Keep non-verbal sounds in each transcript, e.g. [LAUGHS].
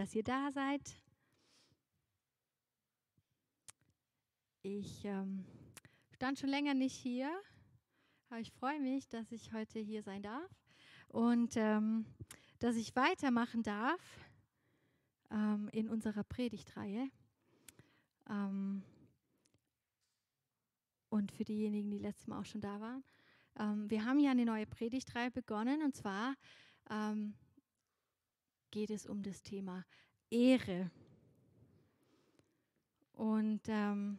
dass ihr da seid. Ich ähm, stand schon länger nicht hier, aber ich freue mich, dass ich heute hier sein darf und ähm, dass ich weitermachen darf ähm, in unserer Predigtreihe. Ähm, und für diejenigen, die letztes Mal auch schon da waren. Ähm, wir haben ja eine neue Predigtreihe begonnen und zwar ähm, geht es um das Thema Ehre. Und ähm,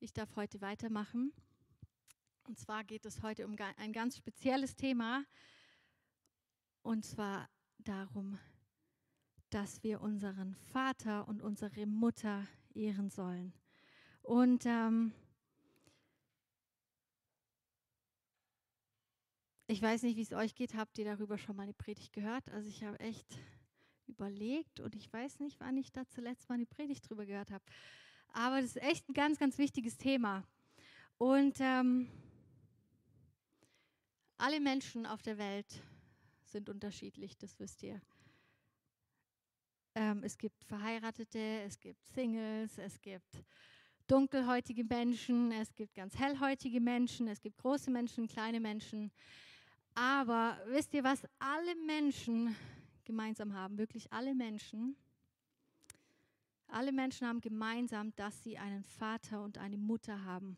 ich darf heute weitermachen. Und zwar geht es heute um ein ganz spezielles Thema. Und zwar darum, dass wir unseren Vater und unsere Mutter ehren sollen. Und ähm, Ich weiß nicht, wie es euch geht. Habt ihr darüber schon mal eine Predigt gehört? Also ich habe echt überlegt und ich weiß nicht, wann ich da zuletzt mal eine Predigt drüber gehört habe. Aber das ist echt ein ganz, ganz wichtiges Thema. Und ähm, alle Menschen auf der Welt sind unterschiedlich, das wisst ihr. Ähm, es gibt Verheiratete, es gibt Singles, es gibt dunkelhäutige Menschen, es gibt ganz hellhäutige Menschen, es gibt große Menschen, kleine Menschen. Aber wisst ihr, was alle Menschen gemeinsam haben? Wirklich alle Menschen. Alle Menschen haben gemeinsam, dass sie einen Vater und eine Mutter haben.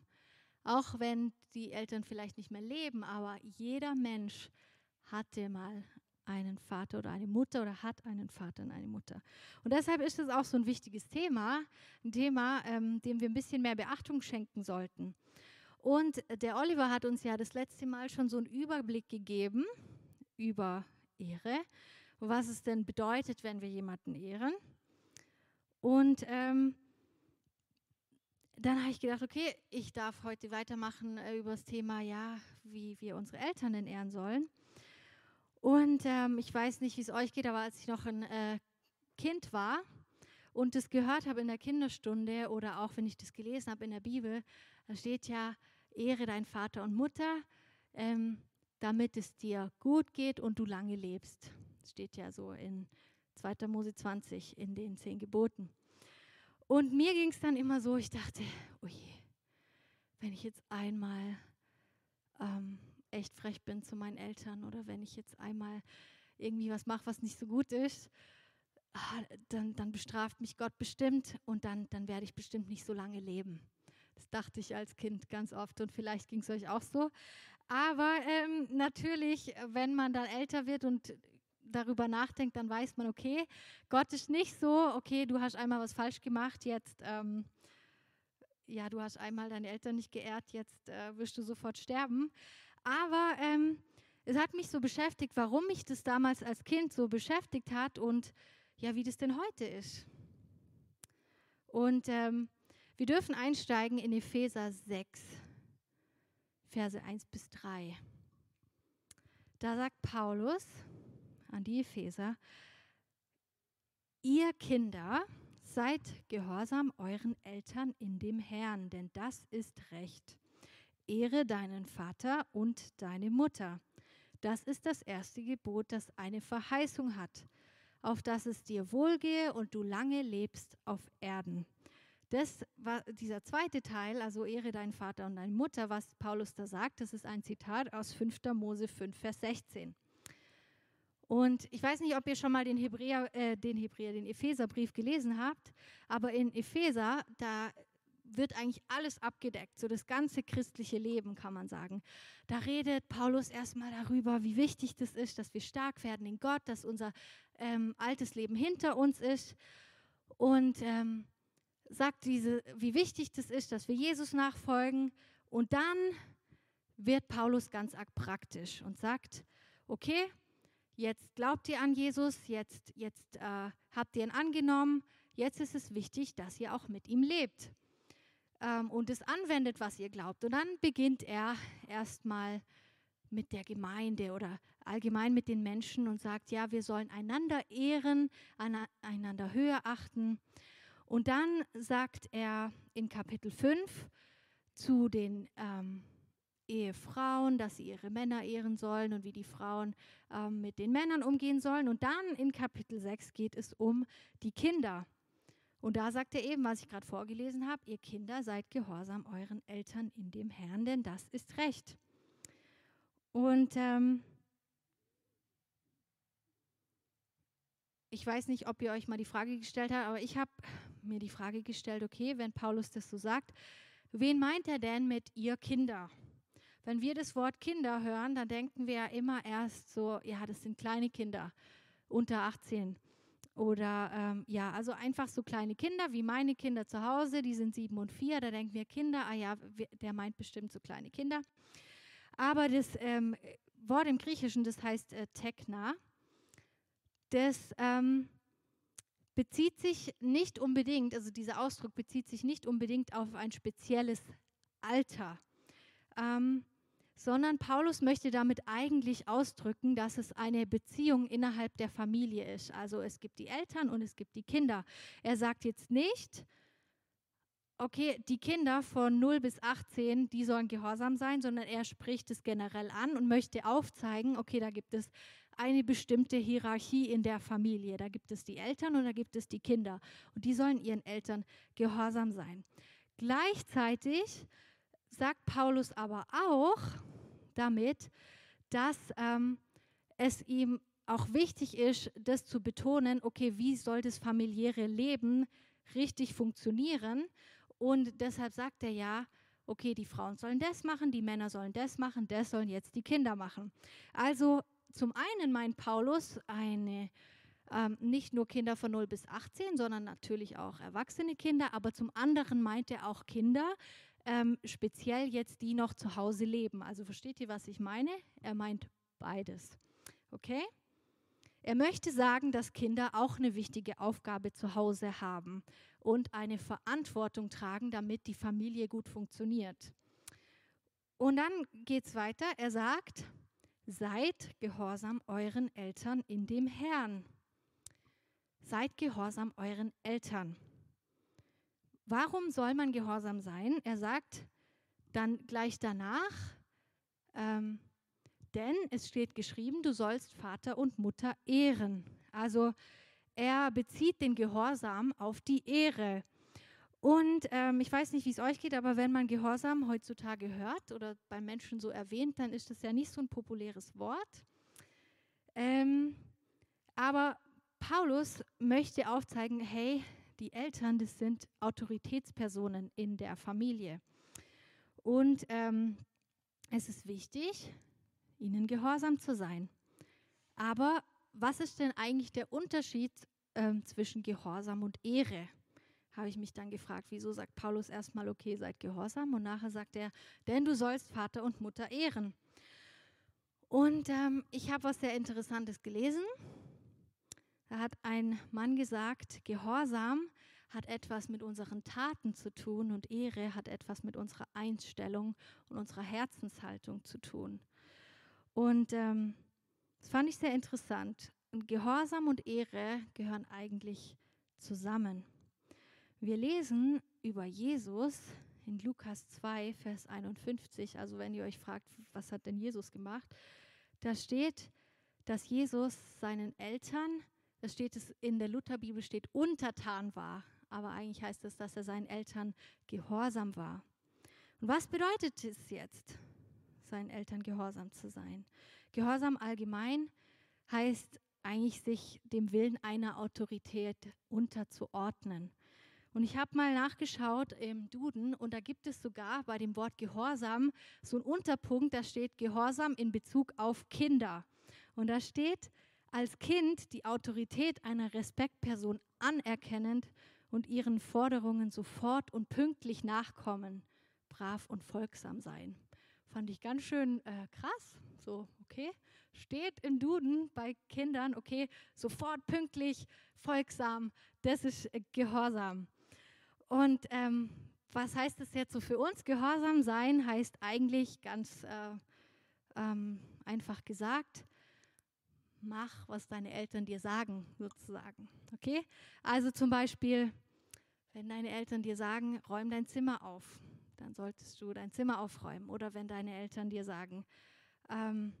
Auch wenn die Eltern vielleicht nicht mehr leben, aber jeder Mensch hatte mal einen Vater oder eine Mutter oder hat einen Vater und eine Mutter. Und deshalb ist es auch so ein wichtiges Thema, ein Thema, ähm, dem wir ein bisschen mehr Beachtung schenken sollten. Und der Oliver hat uns ja das letzte Mal schon so einen Überblick gegeben über Ehre, was es denn bedeutet, wenn wir jemanden ehren. Und ähm, dann habe ich gedacht, okay, ich darf heute weitermachen äh, über das Thema, ja, wie wir unsere Eltern denn ehren sollen. Und ähm, ich weiß nicht, wie es euch geht, aber als ich noch ein äh, Kind war und das gehört habe in der Kinderstunde oder auch wenn ich das gelesen habe in der Bibel, da steht ja, ehre deinen Vater und Mutter, ähm, damit es dir gut geht und du lange lebst. Das steht ja so in 2. Mose 20 in den zehn Geboten. Und mir ging es dann immer so, ich dachte, oh je, wenn ich jetzt einmal ähm, echt frech bin zu meinen Eltern oder wenn ich jetzt einmal irgendwie was mache, was nicht so gut ist, ah, dann, dann bestraft mich Gott bestimmt und dann, dann werde ich bestimmt nicht so lange leben. Das dachte ich als Kind ganz oft und vielleicht ging es euch auch so. Aber ähm, natürlich, wenn man dann älter wird und darüber nachdenkt, dann weiß man, okay, Gott ist nicht so, okay, du hast einmal was falsch gemacht, jetzt, ähm, ja, du hast einmal deine Eltern nicht geehrt, jetzt äh, wirst du sofort sterben. Aber ähm, es hat mich so beschäftigt, warum mich das damals als Kind so beschäftigt hat und ja, wie das denn heute ist. Und ähm, wir dürfen einsteigen in Epheser 6, Verse 1 bis 3. Da sagt Paulus an die Epheser, ihr Kinder, seid gehorsam euren Eltern in dem Herrn, denn das ist Recht. Ehre deinen Vater und deine Mutter. Das ist das erste Gebot, das eine Verheißung hat, auf dass es dir wohlgehe und du lange lebst auf Erden. Das war dieser zweite Teil, also Ehre deinen Vater und deine Mutter, was Paulus da sagt, das ist ein Zitat aus 5. Mose 5, Vers 16. Und ich weiß nicht, ob ihr schon mal den Hebräer, äh, den Hebräer, den Epheserbrief gelesen habt, aber in Epheser, da wird eigentlich alles abgedeckt, so das ganze christliche Leben, kann man sagen. Da redet Paulus erstmal darüber, wie wichtig das ist, dass wir stark werden in Gott, dass unser ähm, altes Leben hinter uns ist. Und ähm, sagt diese, wie wichtig das ist, dass wir Jesus nachfolgen. Und dann wird Paulus ganz praktisch und sagt, okay, jetzt glaubt ihr an Jesus, jetzt, jetzt äh, habt ihr ihn angenommen, jetzt ist es wichtig, dass ihr auch mit ihm lebt ähm, und es anwendet, was ihr glaubt. Und dann beginnt er erstmal mit der Gemeinde oder allgemein mit den Menschen und sagt, ja, wir sollen einander ehren, einander höher achten. Und dann sagt er in Kapitel 5 zu den ähm, Ehefrauen, dass sie ihre Männer ehren sollen und wie die Frauen ähm, mit den Männern umgehen sollen. Und dann in Kapitel 6 geht es um die Kinder. Und da sagt er eben, was ich gerade vorgelesen habe, ihr Kinder seid gehorsam euren Eltern in dem Herrn, denn das ist Recht. Und ähm, ich weiß nicht, ob ihr euch mal die Frage gestellt habt, aber ich habe mir die Frage gestellt, okay, wenn Paulus das so sagt, wen meint er denn mit ihr Kinder? Wenn wir das Wort Kinder hören, dann denken wir ja immer erst so, ja, das sind kleine Kinder unter 18. Oder ähm, ja, also einfach so kleine Kinder wie meine Kinder zu Hause, die sind sieben und vier, da denken wir Kinder, ah ja, der meint bestimmt so kleine Kinder. Aber das ähm, Wort im Griechischen, das heißt äh, Tekna, das ähm, bezieht sich nicht unbedingt, also dieser Ausdruck bezieht sich nicht unbedingt auf ein spezielles Alter, ähm, sondern Paulus möchte damit eigentlich ausdrücken, dass es eine Beziehung innerhalb der Familie ist. Also es gibt die Eltern und es gibt die Kinder. Er sagt jetzt nicht, okay, die Kinder von 0 bis 18, die sollen gehorsam sein, sondern er spricht es generell an und möchte aufzeigen, okay, da gibt es eine bestimmte Hierarchie in der Familie. Da gibt es die Eltern und da gibt es die Kinder. Und die sollen ihren Eltern gehorsam sein. Gleichzeitig sagt Paulus aber auch damit, dass ähm, es ihm auch wichtig ist, das zu betonen, okay, wie soll das familiäre Leben richtig funktionieren? Und deshalb sagt er ja, okay, die Frauen sollen das machen, die Männer sollen das machen, das sollen jetzt die Kinder machen. Also zum einen meint Paulus eine ähm, nicht nur Kinder von 0 bis 18, sondern natürlich auch erwachsene Kinder, aber zum anderen meint er auch Kinder, ähm, speziell jetzt die noch zu Hause leben. Also versteht ihr, was ich meine? Er meint beides. Okay? Er möchte sagen, dass Kinder auch eine wichtige Aufgabe zu Hause haben und eine Verantwortung tragen, damit die Familie gut funktioniert. Und dann geht es weiter. Er sagt, seid gehorsam euren Eltern in dem Herrn. Seid gehorsam euren Eltern. Warum soll man gehorsam sein? Er sagt dann gleich danach, ähm, denn es steht geschrieben, du sollst Vater und Mutter ehren. Also er bezieht den Gehorsam auf die Ehre. Und ähm, ich weiß nicht, wie es euch geht, aber wenn man Gehorsam heutzutage hört oder bei Menschen so erwähnt, dann ist das ja nicht so ein populäres Wort. Ähm, aber Paulus möchte aufzeigen, hey, die Eltern, das sind Autoritätspersonen in der Familie. Und ähm, es ist wichtig, ihnen gehorsam zu sein. Aber was ist denn eigentlich der Unterschied ähm, zwischen Gehorsam und Ehre? Habe ich mich dann gefragt, wieso sagt Paulus erstmal, okay, seid gehorsam und nachher sagt er, denn du sollst Vater und Mutter ehren. Und ähm, ich habe was sehr Interessantes gelesen. Da hat ein Mann gesagt, Gehorsam hat etwas mit unseren Taten zu tun und Ehre hat etwas mit unserer Einstellung und unserer Herzenshaltung zu tun. Und ähm, das fand ich sehr interessant. Und Gehorsam und Ehre gehören eigentlich zusammen. Wir lesen über Jesus in Lukas 2, Vers 51. Also wenn ihr euch fragt, was hat denn Jesus gemacht? Da steht, dass Jesus seinen Eltern das steht es in der Lutherbibel steht, untertan war. Aber eigentlich heißt es, dass er seinen Eltern gehorsam war. Und was bedeutet es jetzt, seinen Eltern gehorsam zu sein? Gehorsam allgemein heißt eigentlich, sich dem Willen einer Autorität unterzuordnen. Und ich habe mal nachgeschaut im Duden und da gibt es sogar bei dem Wort Gehorsam so einen Unterpunkt, da steht Gehorsam in Bezug auf Kinder. Und da steht, als Kind die Autorität einer Respektperson anerkennend und ihren Forderungen sofort und pünktlich nachkommen, brav und folgsam sein. Fand ich ganz schön äh, krass. So, okay, steht im Duden bei Kindern, okay, sofort pünktlich, folgsam, das ist äh, Gehorsam. Und ähm, was heißt das jetzt so für uns? Gehorsam sein heißt eigentlich ganz äh, ähm, einfach gesagt, mach, was deine Eltern dir sagen, sozusagen. Okay? Also zum Beispiel, wenn deine Eltern dir sagen, räum dein Zimmer auf, dann solltest du dein Zimmer aufräumen. Oder wenn deine Eltern dir sagen, ähm,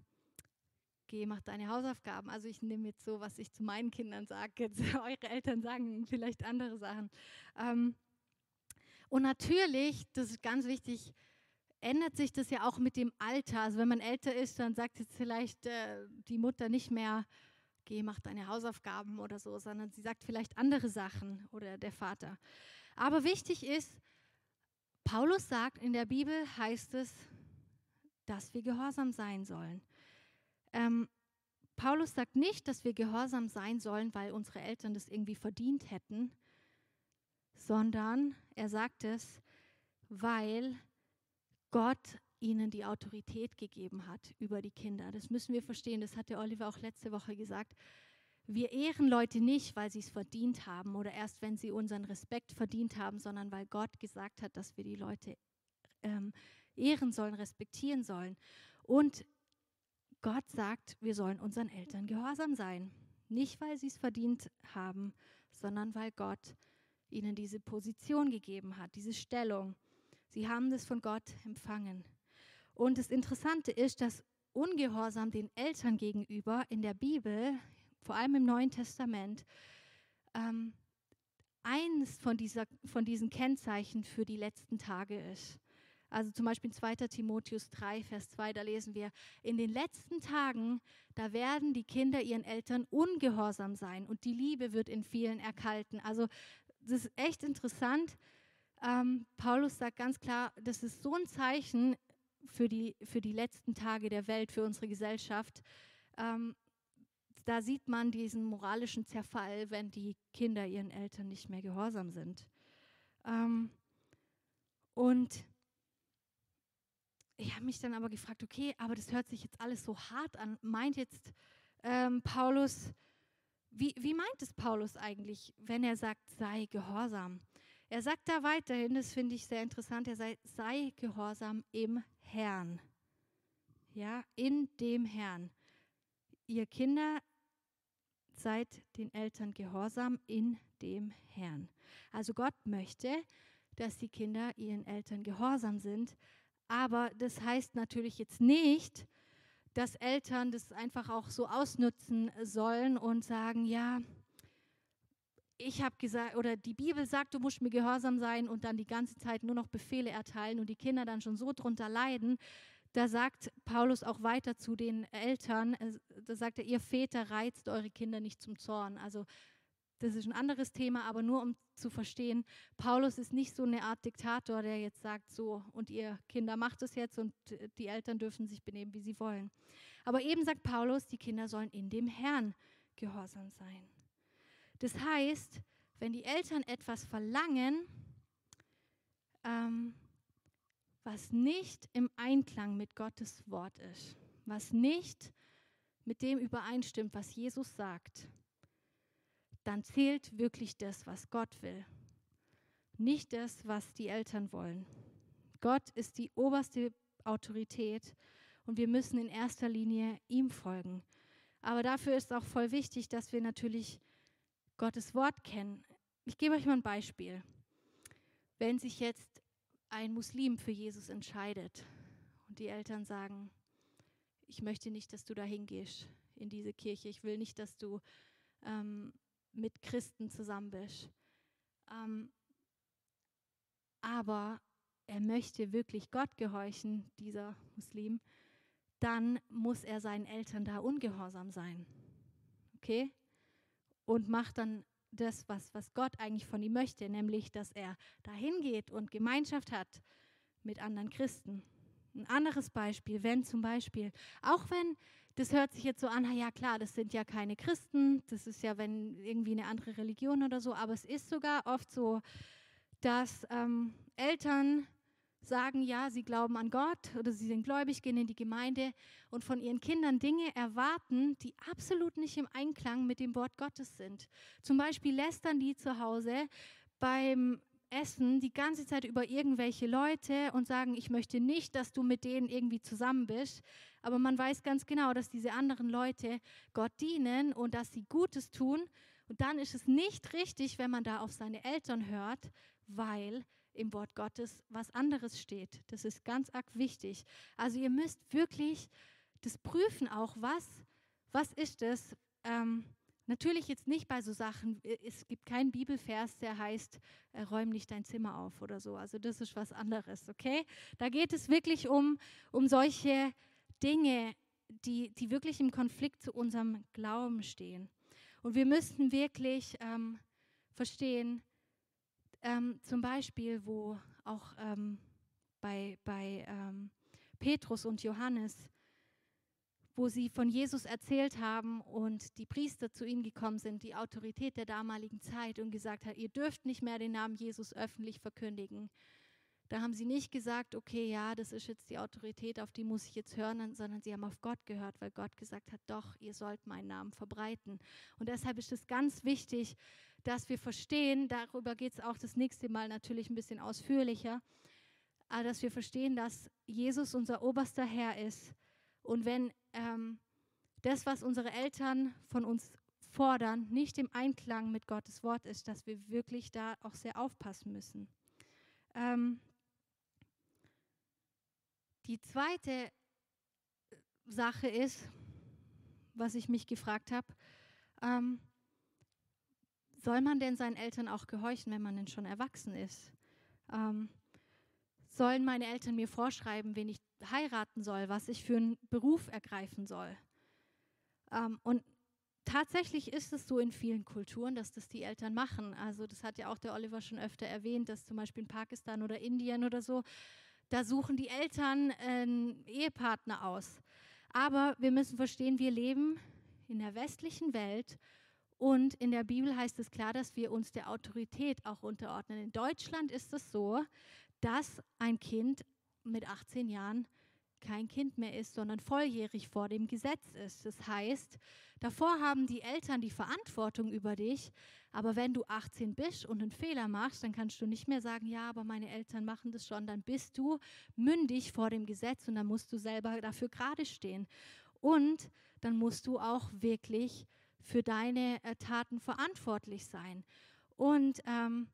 geh, mach deine Hausaufgaben. Also ich nehme jetzt so, was ich zu meinen Kindern sage. [LAUGHS] Eure Eltern sagen vielleicht andere Sachen. Ähm, und natürlich, das ist ganz wichtig, ändert sich das ja auch mit dem Alter. Also wenn man älter ist, dann sagt jetzt vielleicht äh, die Mutter nicht mehr, geh, mach deine Hausaufgaben oder so, sondern sie sagt vielleicht andere Sachen oder der Vater. Aber wichtig ist, Paulus sagt, in der Bibel heißt es, dass wir gehorsam sein sollen. Ähm, Paulus sagt nicht, dass wir gehorsam sein sollen, weil unsere Eltern das irgendwie verdient hätten, sondern er sagt es, weil Gott ihnen die Autorität gegeben hat über die Kinder. Das müssen wir verstehen. Das hat der Oliver auch letzte Woche gesagt. Wir ehren Leute nicht, weil sie es verdient haben oder erst, wenn sie unseren Respekt verdient haben, sondern weil Gott gesagt hat, dass wir die Leute ähm, ehren sollen, respektieren sollen. Und Gott sagt, wir sollen unseren Eltern gehorsam sein. Nicht, weil sie es verdient haben, sondern weil Gott ihnen diese Position gegeben hat, diese Stellung. Sie haben das von Gott empfangen. Und das Interessante ist, dass Ungehorsam den Eltern gegenüber in der Bibel, vor allem im Neuen Testament, ähm, eines von, dieser, von diesen Kennzeichen für die letzten Tage ist. Also zum Beispiel 2. Timotheus 3, Vers 2, da lesen wir, in den letzten Tagen, da werden die Kinder ihren Eltern ungehorsam sein und die Liebe wird in vielen erkalten. Also das ist echt interessant, ähm, Paulus sagt ganz klar, das ist so ein Zeichen für die, für die letzten Tage der Welt, für unsere Gesellschaft. Ähm, da sieht man diesen moralischen Zerfall, wenn die Kinder ihren Eltern nicht mehr gehorsam sind. Ähm, und ich habe mich dann aber gefragt, okay, aber das hört sich jetzt alles so hart an. Meint jetzt ähm, Paulus, wie, wie meint es Paulus eigentlich, wenn er sagt, sei gehorsam? Er sagt da weiterhin, das finde ich sehr interessant, er sei, sei gehorsam im Herrn. Ja, in dem Herrn. Ihr Kinder seid den Eltern gehorsam in dem Herrn. Also Gott möchte, dass die Kinder ihren Eltern gehorsam sind, aber das heißt natürlich jetzt nicht, dass Eltern das einfach auch so ausnutzen sollen und sagen, ja, ich habe gesagt, oder die Bibel sagt, du musst mir gehorsam sein und dann die ganze Zeit nur noch Befehle erteilen und die Kinder dann schon so drunter leiden. Da sagt Paulus auch weiter zu den Eltern, da sagt er, ihr Väter reizt eure Kinder nicht zum Zorn. Also das ist ein anderes Thema, aber nur um zu verstehen, Paulus ist nicht so eine Art Diktator, der jetzt sagt, so und ihr Kinder macht es jetzt und die Eltern dürfen sich benehmen, wie sie wollen. Aber eben sagt Paulus, die Kinder sollen in dem Herrn gehorsam sein. Das heißt, wenn die Eltern etwas verlangen, ähm, was nicht im Einklang mit Gottes Wort ist, was nicht mit dem übereinstimmt, was Jesus sagt, dann zählt wirklich das, was Gott will, nicht das, was die Eltern wollen. Gott ist die oberste Autorität und wir müssen in erster Linie ihm folgen. Aber dafür ist auch voll wichtig, dass wir natürlich Gottes Wort kennen. Ich gebe euch mal ein Beispiel. Wenn sich jetzt ein Muslim für Jesus entscheidet und die Eltern sagen, ich möchte nicht, dass du da hingehst in diese Kirche, ich will nicht, dass du ähm, mit Christen zusammen bist. Ähm, aber er möchte wirklich Gott gehorchen, dieser Muslim, dann muss er seinen Eltern da ungehorsam sein. Okay? und macht dann das, was, was Gott eigentlich von ihm möchte, nämlich, dass er dahin geht und Gemeinschaft hat mit anderen Christen. Ein anderes Beispiel, wenn zum Beispiel, auch wenn, das hört sich jetzt so an, ja klar, das sind ja keine Christen, das ist ja wenn irgendwie eine andere Religion oder so, aber es ist sogar oft so, dass ähm, Eltern sagen, ja, sie glauben an Gott oder sie sind gläubig, gehen in die Gemeinde und von ihren Kindern Dinge erwarten, die absolut nicht im Einklang mit dem Wort Gottes sind. Zum Beispiel lästern die zu Hause beim Essen die ganze Zeit über irgendwelche Leute und sagen, ich möchte nicht, dass du mit denen irgendwie zusammen bist. Aber man weiß ganz genau, dass diese anderen Leute Gott dienen und dass sie Gutes tun. Und dann ist es nicht richtig, wenn man da auf seine Eltern hört, weil im Wort Gottes was anderes steht. Das ist ganz arg wichtig. Also ihr müsst wirklich das prüfen auch, was, was ist es. Ähm, natürlich jetzt nicht bei so Sachen, äh, es gibt keinen Bibelvers, der heißt, äh, räum nicht dein Zimmer auf oder so. Also das ist was anderes, okay? Da geht es wirklich um, um solche Dinge, die, die wirklich im Konflikt zu unserem Glauben stehen. Und wir müssten wirklich ähm, verstehen, ähm, zum Beispiel, wo auch ähm, bei, bei ähm, Petrus und Johannes, wo sie von Jesus erzählt haben und die Priester zu ihnen gekommen sind, die Autorität der damaligen Zeit und gesagt hat, ihr dürft nicht mehr den Namen Jesus öffentlich verkündigen. Da haben sie nicht gesagt, okay, ja, das ist jetzt die Autorität, auf die muss ich jetzt hören, sondern sie haben auf Gott gehört, weil Gott gesagt hat, doch, ihr sollt meinen Namen verbreiten. Und deshalb ist es ganz wichtig, dass wir verstehen, darüber geht es auch das nächste Mal natürlich ein bisschen ausführlicher, aber dass wir verstehen, dass Jesus unser oberster Herr ist. Und wenn ähm, das, was unsere Eltern von uns fordern, nicht im Einklang mit Gottes Wort ist, dass wir wirklich da auch sehr aufpassen müssen. Ähm, die zweite Sache ist, was ich mich gefragt habe, ähm, soll man denn seinen Eltern auch gehorchen, wenn man denn schon erwachsen ist? Ähm, sollen meine Eltern mir vorschreiben, wen ich heiraten soll, was ich für einen Beruf ergreifen soll? Ähm, und tatsächlich ist es so in vielen Kulturen, dass das die Eltern machen. Also das hat ja auch der Oliver schon öfter erwähnt, dass zum Beispiel in Pakistan oder Indien oder so, da suchen die Eltern einen Ehepartner aus. Aber wir müssen verstehen, wir leben in der westlichen Welt und in der Bibel heißt es klar, dass wir uns der Autorität auch unterordnen. In Deutschland ist es so, dass ein Kind mit 18 Jahren kein Kind mehr ist, sondern volljährig vor dem Gesetz ist. Das heißt, davor haben die Eltern die Verantwortung über dich, aber wenn du 18 bist und einen Fehler machst, dann kannst du nicht mehr sagen, ja, aber meine Eltern machen das schon, dann bist du mündig vor dem Gesetz und dann musst du selber dafür gerade stehen. Und dann musst du auch wirklich für deine äh, Taten verantwortlich sein. Und ähm,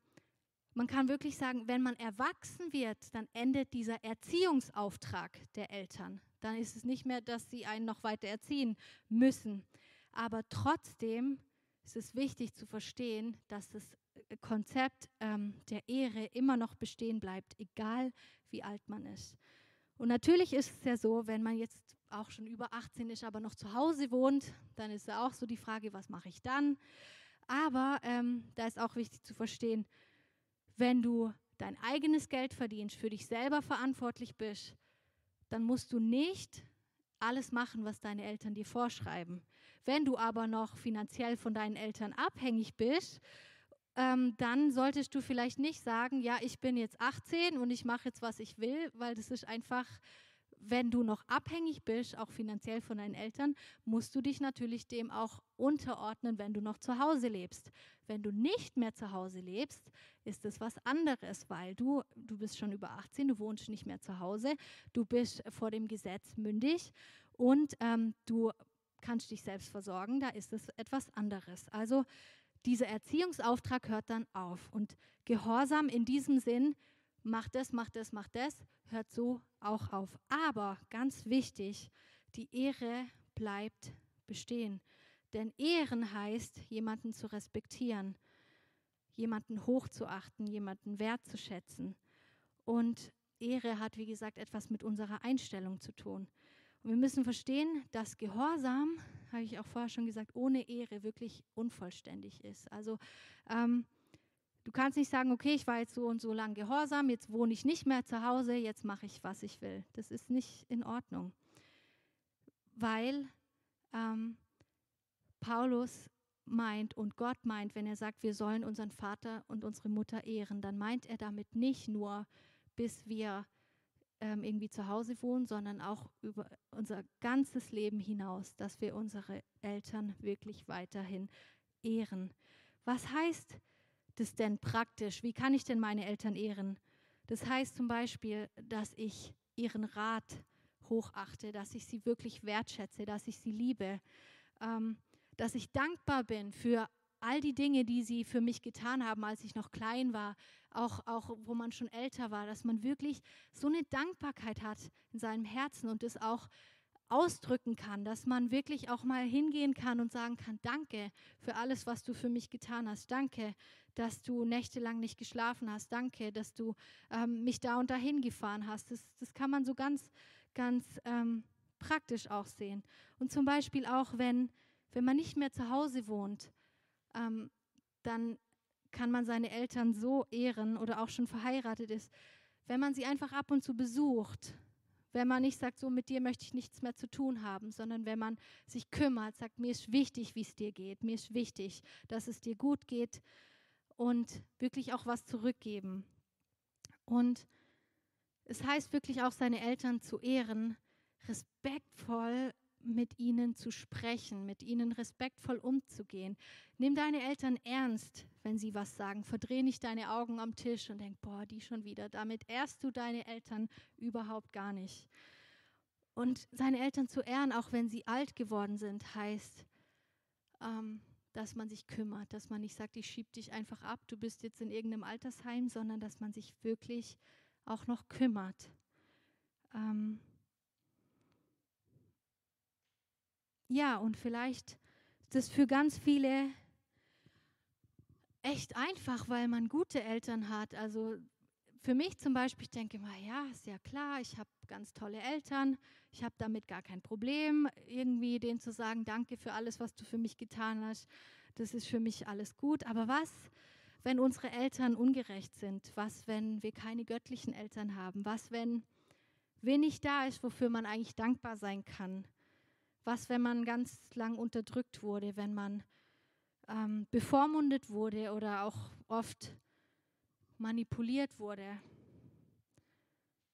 man kann wirklich sagen, wenn man erwachsen wird, dann endet dieser Erziehungsauftrag der Eltern. Dann ist es nicht mehr, dass sie einen noch weiter erziehen müssen. Aber trotzdem ist es wichtig zu verstehen, dass das äh, Konzept ähm, der Ehre immer noch bestehen bleibt, egal wie alt man ist. Und natürlich ist es ja so, wenn man jetzt auch schon über 18 ist, aber noch zu Hause wohnt, dann ist ja auch so die Frage, was mache ich dann? Aber ähm, da ist auch wichtig zu verstehen, wenn du dein eigenes Geld verdienst, für dich selber verantwortlich bist, dann musst du nicht alles machen, was deine Eltern dir vorschreiben. Wenn du aber noch finanziell von deinen Eltern abhängig bist, ähm, dann solltest du vielleicht nicht sagen, ja, ich bin jetzt 18 und ich mache jetzt, was ich will, weil das ist einfach wenn du noch abhängig bist, auch finanziell von deinen Eltern, musst du dich natürlich dem auch unterordnen, wenn du noch zu Hause lebst. Wenn du nicht mehr zu Hause lebst, ist es was anderes, weil du, du bist schon über 18, du wohnst nicht mehr zu Hause, du bist vor dem Gesetz mündig und ähm, du kannst dich selbst versorgen, da ist es etwas anderes. Also dieser Erziehungsauftrag hört dann auf und Gehorsam in diesem Sinn, mach das, mach das, mach das, hört so auch auf. Aber ganz wichtig, die Ehre bleibt bestehen. Denn Ehren heißt, jemanden zu respektieren, jemanden hochzuachten, jemanden wertzuschätzen. Und Ehre hat, wie gesagt, etwas mit unserer Einstellung zu tun. Und wir müssen verstehen, dass Gehorsam, habe ich auch vorher schon gesagt, ohne Ehre wirklich unvollständig ist. Also ähm, Du kannst nicht sagen, okay, ich war jetzt so und so lang gehorsam, jetzt wohne ich nicht mehr zu Hause, jetzt mache ich, was ich will. Das ist nicht in Ordnung. Weil ähm, Paulus meint und Gott meint, wenn er sagt, wir sollen unseren Vater und unsere Mutter ehren, dann meint er damit nicht nur, bis wir ähm, irgendwie zu Hause wohnen, sondern auch über unser ganzes Leben hinaus, dass wir unsere Eltern wirklich weiterhin ehren. Was heißt das denn praktisch? Wie kann ich denn meine Eltern ehren? Das heißt zum Beispiel, dass ich ihren Rat hochachte, dass ich sie wirklich wertschätze, dass ich sie liebe, ähm, dass ich dankbar bin für all die Dinge, die sie für mich getan haben, als ich noch klein war, auch, auch wo man schon älter war, dass man wirklich so eine Dankbarkeit hat in seinem Herzen und es auch ausdrücken kann, dass man wirklich auch mal hingehen kann und sagen kann, danke für alles, was du für mich getan hast. Danke, dass du nächtelang nicht geschlafen hast. Danke, dass du ähm, mich da und dahin gefahren hast. Das, das kann man so ganz, ganz ähm, praktisch auch sehen. Und zum Beispiel auch, wenn, wenn man nicht mehr zu Hause wohnt, ähm, dann kann man seine Eltern so ehren oder auch schon verheiratet ist, wenn man sie einfach ab und zu besucht wenn man nicht sagt, so mit dir möchte ich nichts mehr zu tun haben, sondern wenn man sich kümmert, sagt, mir ist wichtig, wie es dir geht, mir ist wichtig, dass es dir gut geht und wirklich auch was zurückgeben. Und es heißt wirklich auch, seine Eltern zu ehren, respektvoll mit ihnen zu sprechen, mit ihnen respektvoll umzugehen. Nimm deine Eltern ernst, wenn sie was sagen. Verdreh nicht deine Augen am Tisch und denk, boah, die schon wieder. Damit ehrst du deine Eltern überhaupt gar nicht. Und seine Eltern zu ehren, auch wenn sie alt geworden sind, heißt, ähm, dass man sich kümmert, dass man nicht sagt, ich schieb dich einfach ab, du bist jetzt in irgendeinem Altersheim, sondern dass man sich wirklich auch noch kümmert. Ähm, Ja, und vielleicht ist das für ganz viele echt einfach, weil man gute Eltern hat. Also für mich zum Beispiel, ich denke mal, ja, ist ja klar, ich habe ganz tolle Eltern, ich habe damit gar kein Problem, irgendwie denen zu sagen, danke für alles, was du für mich getan hast, das ist für mich alles gut. Aber was, wenn unsere Eltern ungerecht sind? Was, wenn wir keine göttlichen Eltern haben? Was, wenn wenig da ist, wofür man eigentlich dankbar sein kann? Was, wenn man ganz lang unterdrückt wurde, wenn man ähm, bevormundet wurde oder auch oft manipuliert wurde?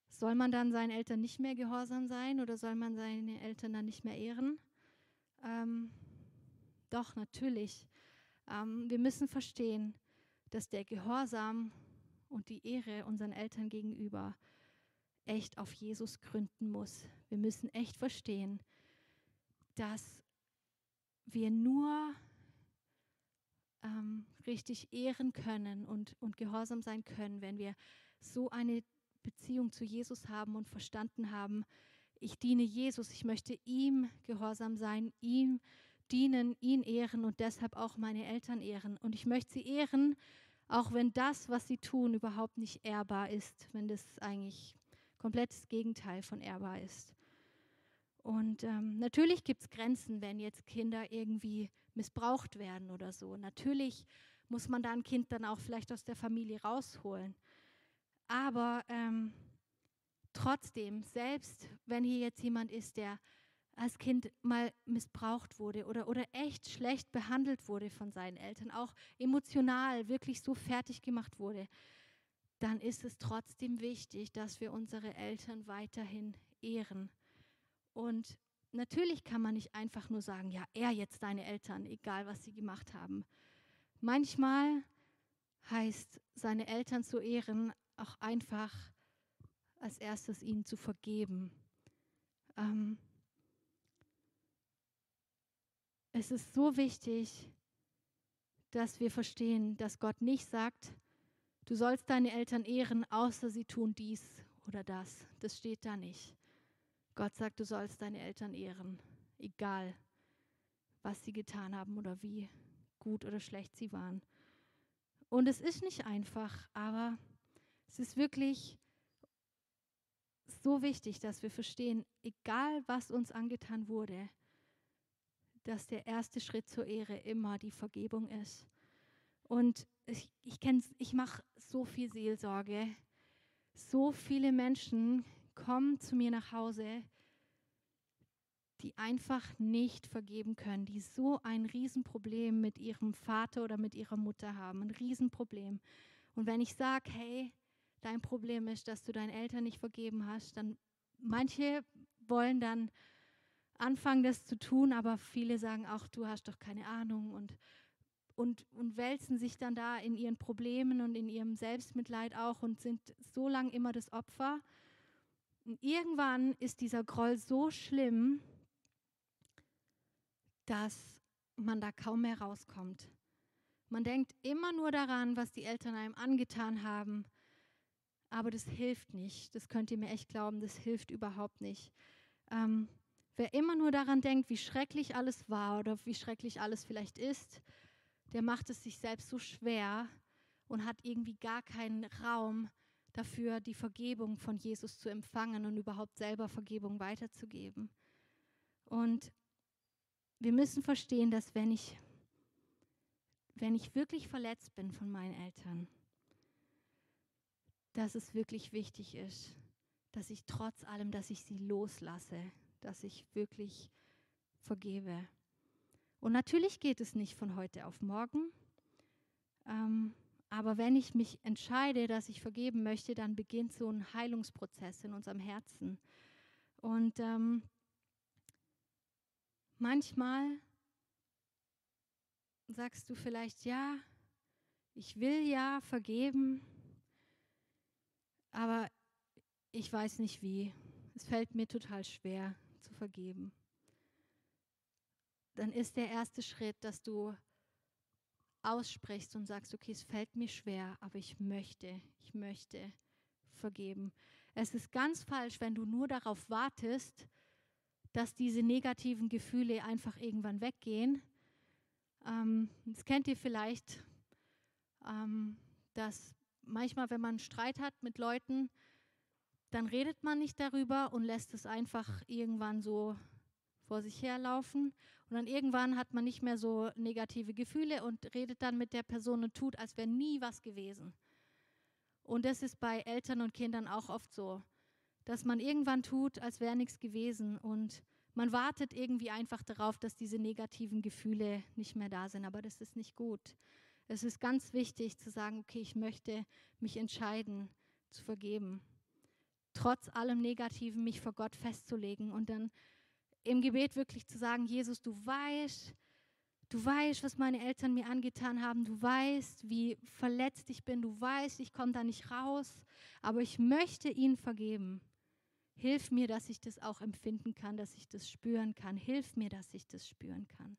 Soll man dann seinen Eltern nicht mehr gehorsam sein oder soll man seine Eltern dann nicht mehr ehren? Ähm, doch, natürlich. Ähm, wir müssen verstehen, dass der Gehorsam und die Ehre unseren Eltern gegenüber echt auf Jesus gründen muss. Wir müssen echt verstehen, dass wir nur ähm, richtig ehren können und, und gehorsam sein können, wenn wir so eine Beziehung zu Jesus haben und verstanden haben, ich diene Jesus, ich möchte ihm gehorsam sein, ihm dienen, ihn ehren und deshalb auch meine Eltern ehren. Und ich möchte sie ehren, auch wenn das, was sie tun, überhaupt nicht ehrbar ist, wenn das eigentlich komplettes Gegenteil von ehrbar ist. Und ähm, natürlich gibt es Grenzen, wenn jetzt Kinder irgendwie missbraucht werden oder so. Natürlich muss man da ein Kind dann auch vielleicht aus der Familie rausholen. Aber ähm, trotzdem, selbst wenn hier jetzt jemand ist, der als Kind mal missbraucht wurde oder, oder echt schlecht behandelt wurde von seinen Eltern, auch emotional wirklich so fertig gemacht wurde, dann ist es trotzdem wichtig, dass wir unsere Eltern weiterhin ehren und natürlich kann man nicht einfach nur sagen, ja, er jetzt deine Eltern, egal was sie gemacht haben. Manchmal heißt seine Eltern zu ehren auch einfach als erstes ihnen zu vergeben. Ähm, es ist so wichtig, dass wir verstehen, dass Gott nicht sagt, du sollst deine Eltern ehren, außer sie tun dies oder das. Das steht da nicht. Gott sagt, du sollst deine Eltern ehren, egal was sie getan haben oder wie gut oder schlecht sie waren. Und es ist nicht einfach, aber es ist wirklich so wichtig, dass wir verstehen, egal was uns angetan wurde, dass der erste Schritt zur Ehre immer die Vergebung ist. Und ich, ich, ich mache so viel Seelsorge. So viele Menschen kommen zu mir nach Hause, die einfach nicht vergeben können, die so ein Riesenproblem mit ihrem Vater oder mit ihrer Mutter haben, ein Riesenproblem. Und wenn ich sage, hey, dein Problem ist, dass du deinen Eltern nicht vergeben hast, dann manche wollen dann anfangen, das zu tun, aber viele sagen auch, du hast doch keine Ahnung und, und, und wälzen sich dann da in ihren Problemen und in ihrem Selbstmitleid auch und sind so lange immer das Opfer und irgendwann ist dieser Groll so schlimm, dass man da kaum mehr rauskommt. Man denkt immer nur daran, was die Eltern einem angetan haben, aber das hilft nicht. Das könnt ihr mir echt glauben, das hilft überhaupt nicht. Ähm, wer immer nur daran denkt, wie schrecklich alles war oder wie schrecklich alles vielleicht ist, der macht es sich selbst so schwer und hat irgendwie gar keinen Raum dafür, die Vergebung von Jesus zu empfangen und überhaupt selber Vergebung weiterzugeben. Und wir müssen verstehen, dass wenn ich, wenn ich wirklich verletzt bin von meinen Eltern, dass es wirklich wichtig ist, dass ich trotz allem, dass ich sie loslasse, dass ich wirklich vergebe. Und natürlich geht es nicht von heute auf morgen. Ähm, aber wenn ich mich entscheide, dass ich vergeben möchte, dann beginnt so ein Heilungsprozess in unserem Herzen. Und ähm, manchmal sagst du vielleicht, ja, ich will ja vergeben, aber ich weiß nicht wie. Es fällt mir total schwer zu vergeben. Dann ist der erste Schritt, dass du aussprichst und sagst, okay, es fällt mir schwer, aber ich möchte, ich möchte vergeben. Es ist ganz falsch, wenn du nur darauf wartest, dass diese negativen Gefühle einfach irgendwann weggehen. Ähm, das kennt ihr vielleicht, ähm, dass manchmal, wenn man Streit hat mit Leuten, dann redet man nicht darüber und lässt es einfach irgendwann so vor sich herlaufen. Und dann irgendwann hat man nicht mehr so negative Gefühle und redet dann mit der Person und tut, als wäre nie was gewesen. Und das ist bei Eltern und Kindern auch oft so, dass man irgendwann tut, als wäre nichts gewesen und man wartet irgendwie einfach darauf, dass diese negativen Gefühle nicht mehr da sind. Aber das ist nicht gut. Es ist ganz wichtig zu sagen, okay, ich möchte mich entscheiden zu vergeben. Trotz allem Negativen mich vor Gott festzulegen und dann im Gebet wirklich zu sagen, Jesus, du weißt, du weißt, was meine Eltern mir angetan haben, du weißt, wie verletzt ich bin, du weißt, ich komme da nicht raus, aber ich möchte ihnen vergeben. Hilf mir, dass ich das auch empfinden kann, dass ich das spüren kann. Hilf mir, dass ich das spüren kann.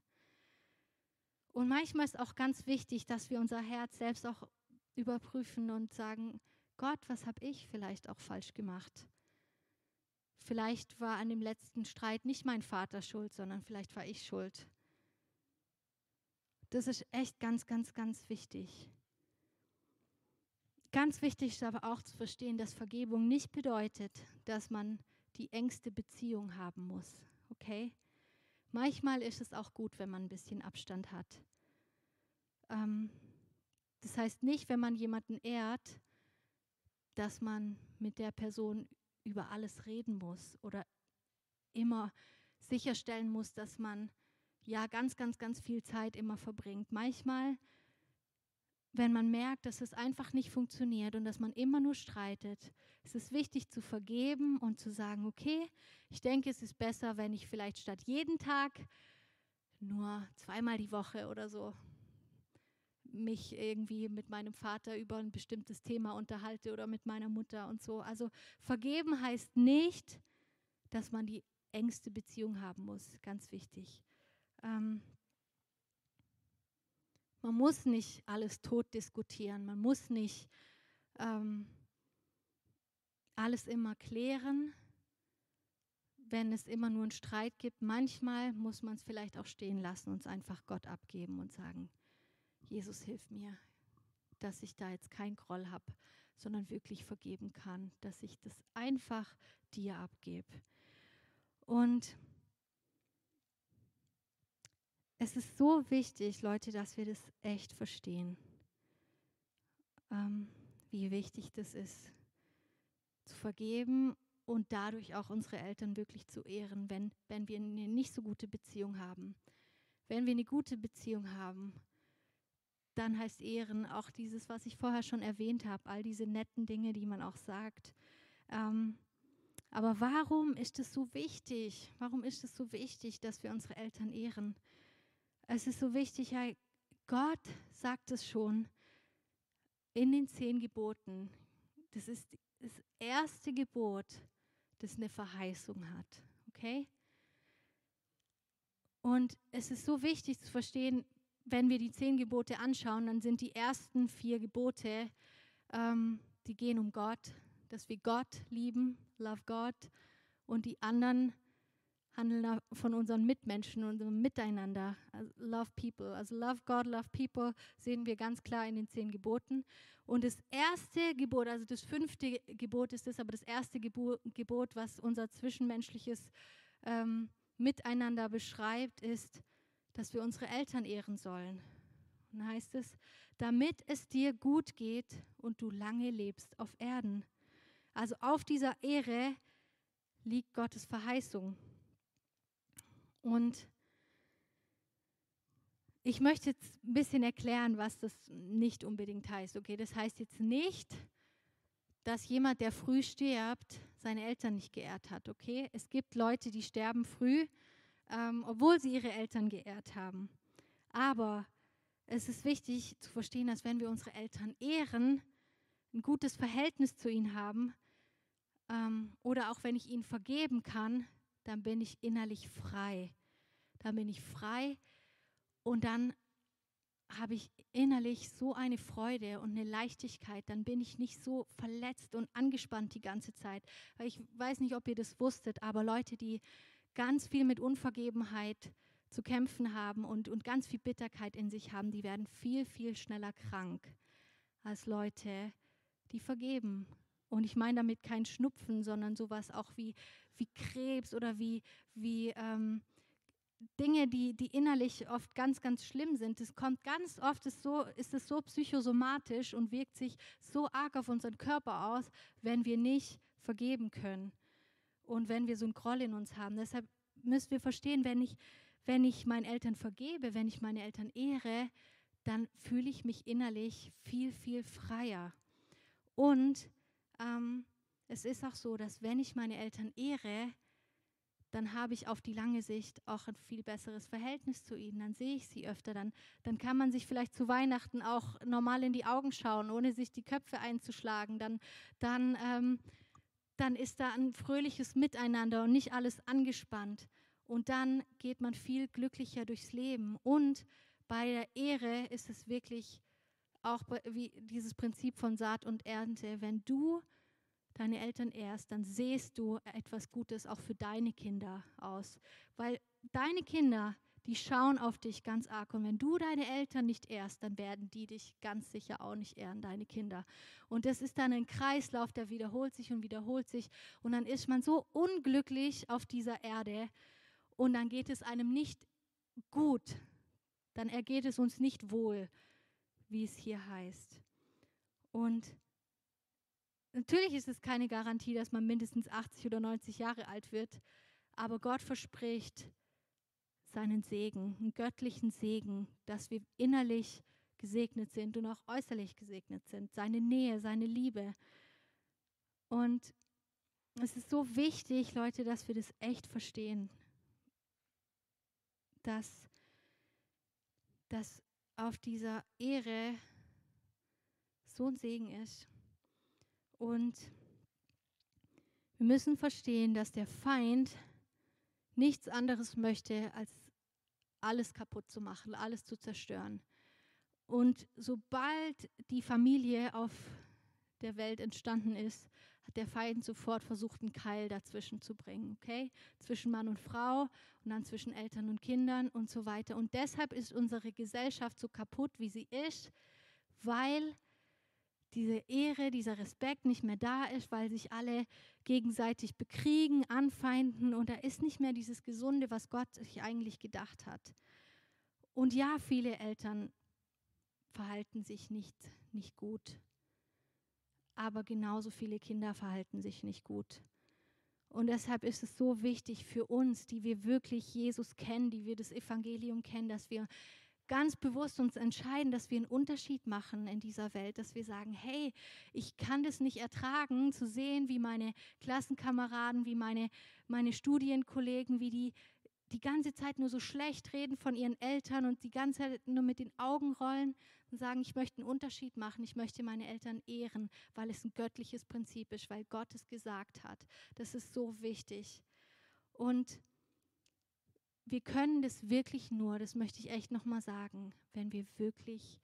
Und manchmal ist auch ganz wichtig, dass wir unser Herz selbst auch überprüfen und sagen, Gott, was habe ich vielleicht auch falsch gemacht? Vielleicht war an dem letzten Streit nicht mein Vater schuld, sondern vielleicht war ich schuld. Das ist echt ganz, ganz, ganz wichtig. Ganz wichtig ist aber auch zu verstehen, dass Vergebung nicht bedeutet, dass man die engste Beziehung haben muss. Okay? Manchmal ist es auch gut, wenn man ein bisschen Abstand hat. Ähm, das heißt nicht, wenn man jemanden ehrt, dass man mit der Person über alles reden muss oder immer sicherstellen muss, dass man ja ganz, ganz, ganz viel Zeit immer verbringt. Manchmal, wenn man merkt, dass es einfach nicht funktioniert und dass man immer nur streitet, ist es wichtig zu vergeben und zu sagen, okay, ich denke, es ist besser, wenn ich vielleicht statt jeden Tag nur zweimal die Woche oder so mich irgendwie mit meinem Vater über ein bestimmtes Thema unterhalte oder mit meiner Mutter und so. Also vergeben heißt nicht, dass man die engste Beziehung haben muss, ganz wichtig. Ähm, man muss nicht alles tot diskutieren, man muss nicht ähm, alles immer klären, wenn es immer nur einen Streit gibt. Manchmal muss man es vielleicht auch stehen lassen und es einfach Gott abgeben und sagen, Jesus, hilf mir, dass ich da jetzt keinen Groll habe, sondern wirklich vergeben kann, dass ich das einfach dir abgebe. Und es ist so wichtig, Leute, dass wir das echt verstehen, ähm, wie wichtig das ist, zu vergeben und dadurch auch unsere Eltern wirklich zu ehren, wenn, wenn wir eine nicht so gute Beziehung haben. Wenn wir eine gute Beziehung haben, dann heißt Ehren auch dieses, was ich vorher schon erwähnt habe, all diese netten Dinge, die man auch sagt. Ähm, aber warum ist es so wichtig? Warum ist es so wichtig, dass wir unsere Eltern ehren? Es ist so wichtig, ja, Gott sagt es schon in den zehn Geboten. Das ist das erste Gebot, das eine Verheißung hat. Okay? Und es ist so wichtig zu verstehen, wenn wir die zehn Gebote anschauen, dann sind die ersten vier Gebote, ähm, die gehen um Gott, dass wir Gott lieben, love God, und die anderen handeln von unseren Mitmenschen, unserem Miteinander, also love people. Also love God, love people sehen wir ganz klar in den zehn Geboten. Und das erste Gebot, also das fünfte Gebot ist das, aber das erste Gebot, was unser zwischenmenschliches ähm, Miteinander beschreibt, ist, dass wir unsere Eltern ehren sollen. Und dann heißt es, damit es dir gut geht und du lange lebst auf Erden. Also auf dieser Ehre liegt Gottes Verheißung. Und ich möchte jetzt ein bisschen erklären, was das nicht unbedingt heißt. Okay, das heißt jetzt nicht, dass jemand, der früh stirbt, seine Eltern nicht geehrt hat. Okay, es gibt Leute, die sterben früh, ähm, obwohl sie ihre Eltern geehrt haben. Aber es ist wichtig zu verstehen, dass wenn wir unsere Eltern ehren, ein gutes Verhältnis zu ihnen haben, ähm, oder auch wenn ich ihnen vergeben kann, dann bin ich innerlich frei. Dann bin ich frei und dann habe ich innerlich so eine Freude und eine Leichtigkeit, dann bin ich nicht so verletzt und angespannt die ganze Zeit. Weil ich weiß nicht, ob ihr das wusstet, aber Leute, die ganz viel mit Unvergebenheit zu kämpfen haben und, und ganz viel Bitterkeit in sich haben, die werden viel, viel schneller krank als Leute, die vergeben. Und ich meine damit kein Schnupfen, sondern sowas auch wie, wie Krebs oder wie, wie ähm, Dinge, die, die innerlich oft ganz, ganz schlimm sind. Es kommt ganz oft, ist, so, ist es so psychosomatisch und wirkt sich so arg auf unseren Körper aus, wenn wir nicht vergeben können und wenn wir so einen Groll in uns haben. Deshalb müssen wir verstehen, wenn ich, wenn ich meinen Eltern vergebe, wenn ich meine Eltern ehre, dann fühle ich mich innerlich viel, viel freier. Und ähm, es ist auch so, dass wenn ich meine Eltern ehre, dann habe ich auf die lange Sicht auch ein viel besseres Verhältnis zu ihnen. Dann sehe ich sie öfter. Dann, dann kann man sich vielleicht zu Weihnachten auch normal in die Augen schauen, ohne sich die Köpfe einzuschlagen. Dann, dann, ähm, dann ist da ein fröhliches Miteinander und nicht alles angespannt. Und dann geht man viel glücklicher durchs Leben. Und bei der Ehre ist es wirklich auch wie dieses Prinzip von Saat und Ernte. Wenn du deine Eltern ehrst, dann siehst du etwas Gutes auch für deine Kinder aus. Weil deine Kinder, die schauen auf dich ganz arg. Und wenn du deine Eltern nicht ehrst, dann werden die dich ganz sicher auch nicht ehren, deine Kinder. Und das ist dann ein Kreislauf, der wiederholt sich und wiederholt sich. Und dann ist man so unglücklich auf dieser Erde. Und dann geht es einem nicht gut. Dann ergeht es uns nicht wohl, wie es hier heißt. Und Natürlich ist es keine Garantie, dass man mindestens 80 oder 90 Jahre alt wird, aber Gott verspricht seinen Segen, einen göttlichen Segen, dass wir innerlich gesegnet sind und auch äußerlich gesegnet sind, seine Nähe, seine Liebe. Und es ist so wichtig, Leute, dass wir das echt verstehen, dass, dass auf dieser Ehre so ein Segen ist. Und wir müssen verstehen, dass der Feind nichts anderes möchte, als alles kaputt zu machen, alles zu zerstören. Und sobald die Familie auf der Welt entstanden ist, hat der Feind sofort versucht, einen Keil dazwischen zu bringen, okay? Zwischen Mann und Frau und dann zwischen Eltern und Kindern und so weiter. Und deshalb ist unsere Gesellschaft so kaputt, wie sie ist, weil diese Ehre, dieser Respekt nicht mehr da ist, weil sich alle gegenseitig bekriegen, anfeinden und da ist nicht mehr dieses Gesunde, was Gott sich eigentlich gedacht hat. Und ja, viele Eltern verhalten sich nicht, nicht gut, aber genauso viele Kinder verhalten sich nicht gut. Und deshalb ist es so wichtig für uns, die wir wirklich Jesus kennen, die wir das Evangelium kennen, dass wir ganz bewusst uns entscheiden, dass wir einen Unterschied machen in dieser Welt, dass wir sagen, hey, ich kann das nicht ertragen, zu sehen, wie meine Klassenkameraden, wie meine, meine Studienkollegen, wie die die ganze Zeit nur so schlecht reden von ihren Eltern und die ganze Zeit nur mit den Augen rollen und sagen, ich möchte einen Unterschied machen, ich möchte meine Eltern ehren, weil es ein göttliches Prinzip ist, weil Gott es gesagt hat. Das ist so wichtig. Und wir können das wirklich nur, das möchte ich echt nochmal sagen, wenn wir wirklich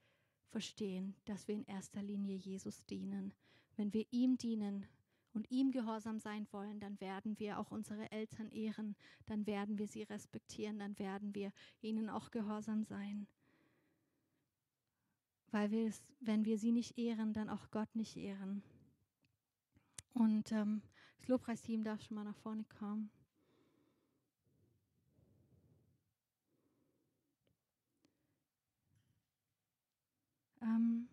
verstehen, dass wir in erster Linie Jesus dienen. Wenn wir ihm dienen und ihm gehorsam sein wollen, dann werden wir auch unsere Eltern ehren, dann werden wir sie respektieren, dann werden wir ihnen auch gehorsam sein. Weil wir es, wenn wir sie nicht ehren, dann auch Gott nicht ehren. Und ähm, das Lobpreisteam darf schon mal nach vorne kommen. Ähm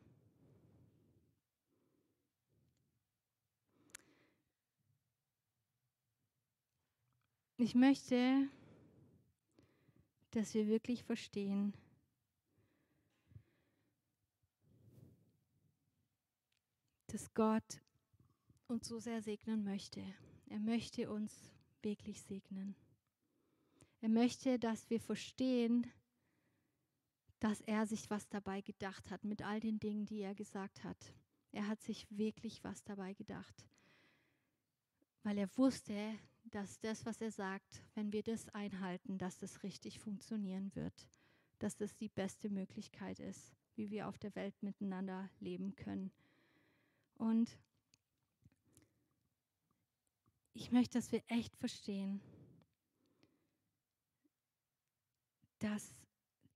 ich möchte, dass wir wirklich verstehen, dass Gott uns so sehr segnen möchte. Er möchte uns wirklich segnen. Er möchte, dass wir verstehen, dass er sich was dabei gedacht hat mit all den Dingen, die er gesagt hat. Er hat sich wirklich was dabei gedacht, weil er wusste, dass das, was er sagt, wenn wir das einhalten, dass das richtig funktionieren wird, dass das die beste Möglichkeit ist, wie wir auf der Welt miteinander leben können. Und ich möchte, dass wir echt verstehen, dass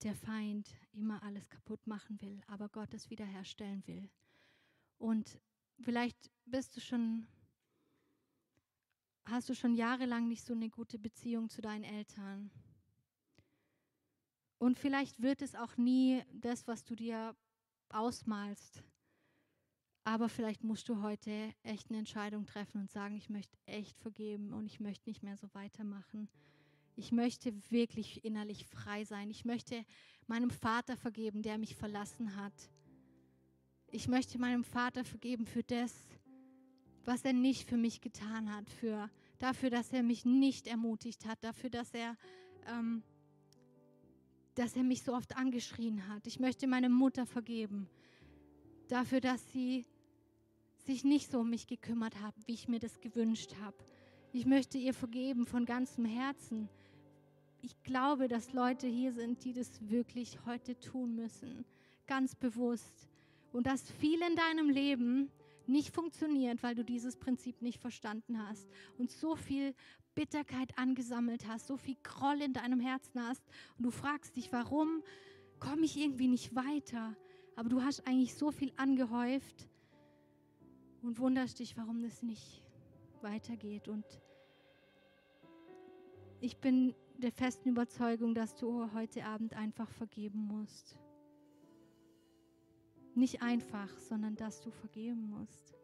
der Feind immer alles kaputt machen will, aber Gott es wiederherstellen will. Und vielleicht bist du schon, hast du schon jahrelang nicht so eine gute Beziehung zu deinen Eltern. Und vielleicht wird es auch nie das, was du dir ausmalst. Aber vielleicht musst du heute echt eine Entscheidung treffen und sagen, ich möchte echt vergeben und ich möchte nicht mehr so weitermachen. Ich möchte wirklich innerlich frei sein. Ich möchte meinem Vater vergeben, der mich verlassen hat. Ich möchte meinem Vater vergeben für das, was er nicht für mich getan hat, für, dafür, dass er mich nicht ermutigt hat, dafür, dass er, ähm, dass er mich so oft angeschrien hat. Ich möchte meine Mutter vergeben, dafür, dass sie sich nicht so um mich gekümmert hat, wie ich mir das gewünscht habe. Ich möchte ihr vergeben von ganzem Herzen. Ich glaube, dass Leute hier sind, die das wirklich heute tun müssen, ganz bewusst. Und dass viel in deinem Leben nicht funktioniert, weil du dieses Prinzip nicht verstanden hast und so viel Bitterkeit angesammelt hast, so viel Groll in deinem Herzen hast und du fragst dich, warum komme ich irgendwie nicht weiter? Aber du hast eigentlich so viel angehäuft und wunderst dich, warum das nicht weitergeht. Und ich bin der festen Überzeugung, dass du heute Abend einfach vergeben musst. Nicht einfach, sondern dass du vergeben musst,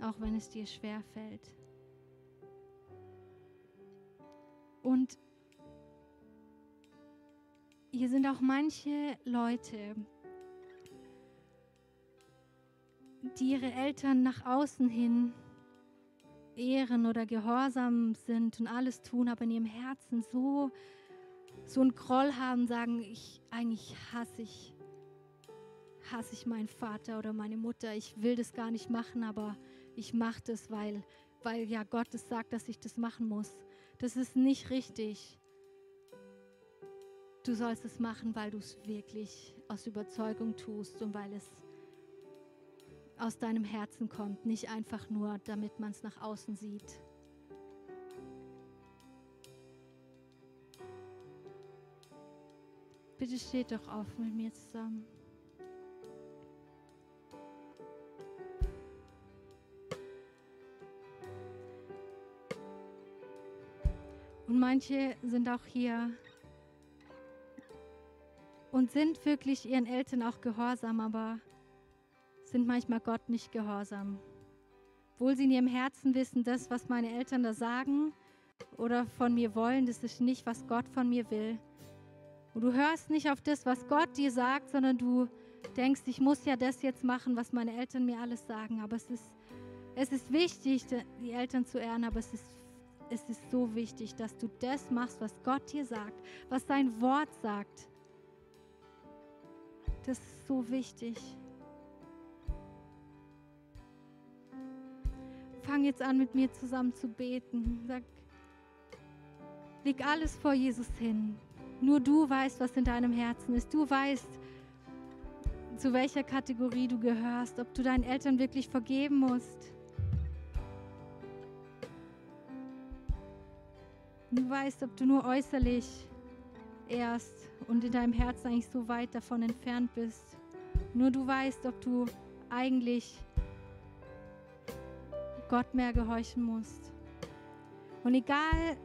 auch wenn es dir schwer fällt. Und hier sind auch manche Leute, die ihre Eltern nach außen hin ehren oder gehorsam sind und alles tun, aber in ihrem Herzen so, so einen Groll haben, sagen, ich eigentlich hasse ich, hasse ich meinen Vater oder meine Mutter. Ich will das gar nicht machen, aber ich mache das, weil, weil ja Gott es sagt, dass ich das machen muss. Das ist nicht richtig. Du sollst es machen, weil du es wirklich aus Überzeugung tust und weil es aus deinem Herzen kommt, nicht einfach nur, damit man es nach außen sieht. Bitte steht doch auf mit mir zusammen. Und manche sind auch hier und sind wirklich ihren Eltern auch gehorsam, aber sind manchmal Gott nicht gehorsam. Obwohl sie in ihrem Herzen wissen, das, was meine Eltern da sagen oder von mir wollen, das ist nicht, was Gott von mir will. Und du hörst nicht auf das, was Gott dir sagt, sondern du denkst, ich muss ja das jetzt machen, was meine Eltern mir alles sagen. Aber es ist, es ist wichtig, die Eltern zu ehren, aber es ist, es ist so wichtig, dass du das machst, was Gott dir sagt, was sein Wort sagt. Das ist so wichtig. Fang jetzt an, mit mir zusammen zu beten. Sag, Leg alles vor Jesus hin. Nur du weißt, was in deinem Herzen ist. Du weißt, zu welcher Kategorie du gehörst, ob du deinen Eltern wirklich vergeben musst. Du weißt, ob du nur äußerlich erst und in deinem Herzen eigentlich so weit davon entfernt bist. Nur du weißt, ob du eigentlich Gott mehr gehorchen musst. Und egal,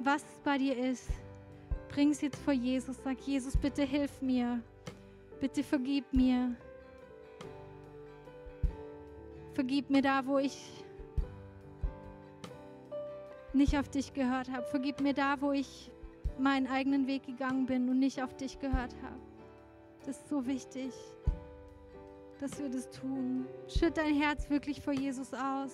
was bei dir ist, bring es jetzt vor Jesus. Sag, Jesus, bitte hilf mir. Bitte vergib mir. Vergib mir da, wo ich nicht auf dich gehört habe. Vergib mir da, wo ich meinen eigenen Weg gegangen bin und nicht auf dich gehört habe. Das ist so wichtig, dass wir das tun. Schütt dein Herz wirklich vor Jesus aus.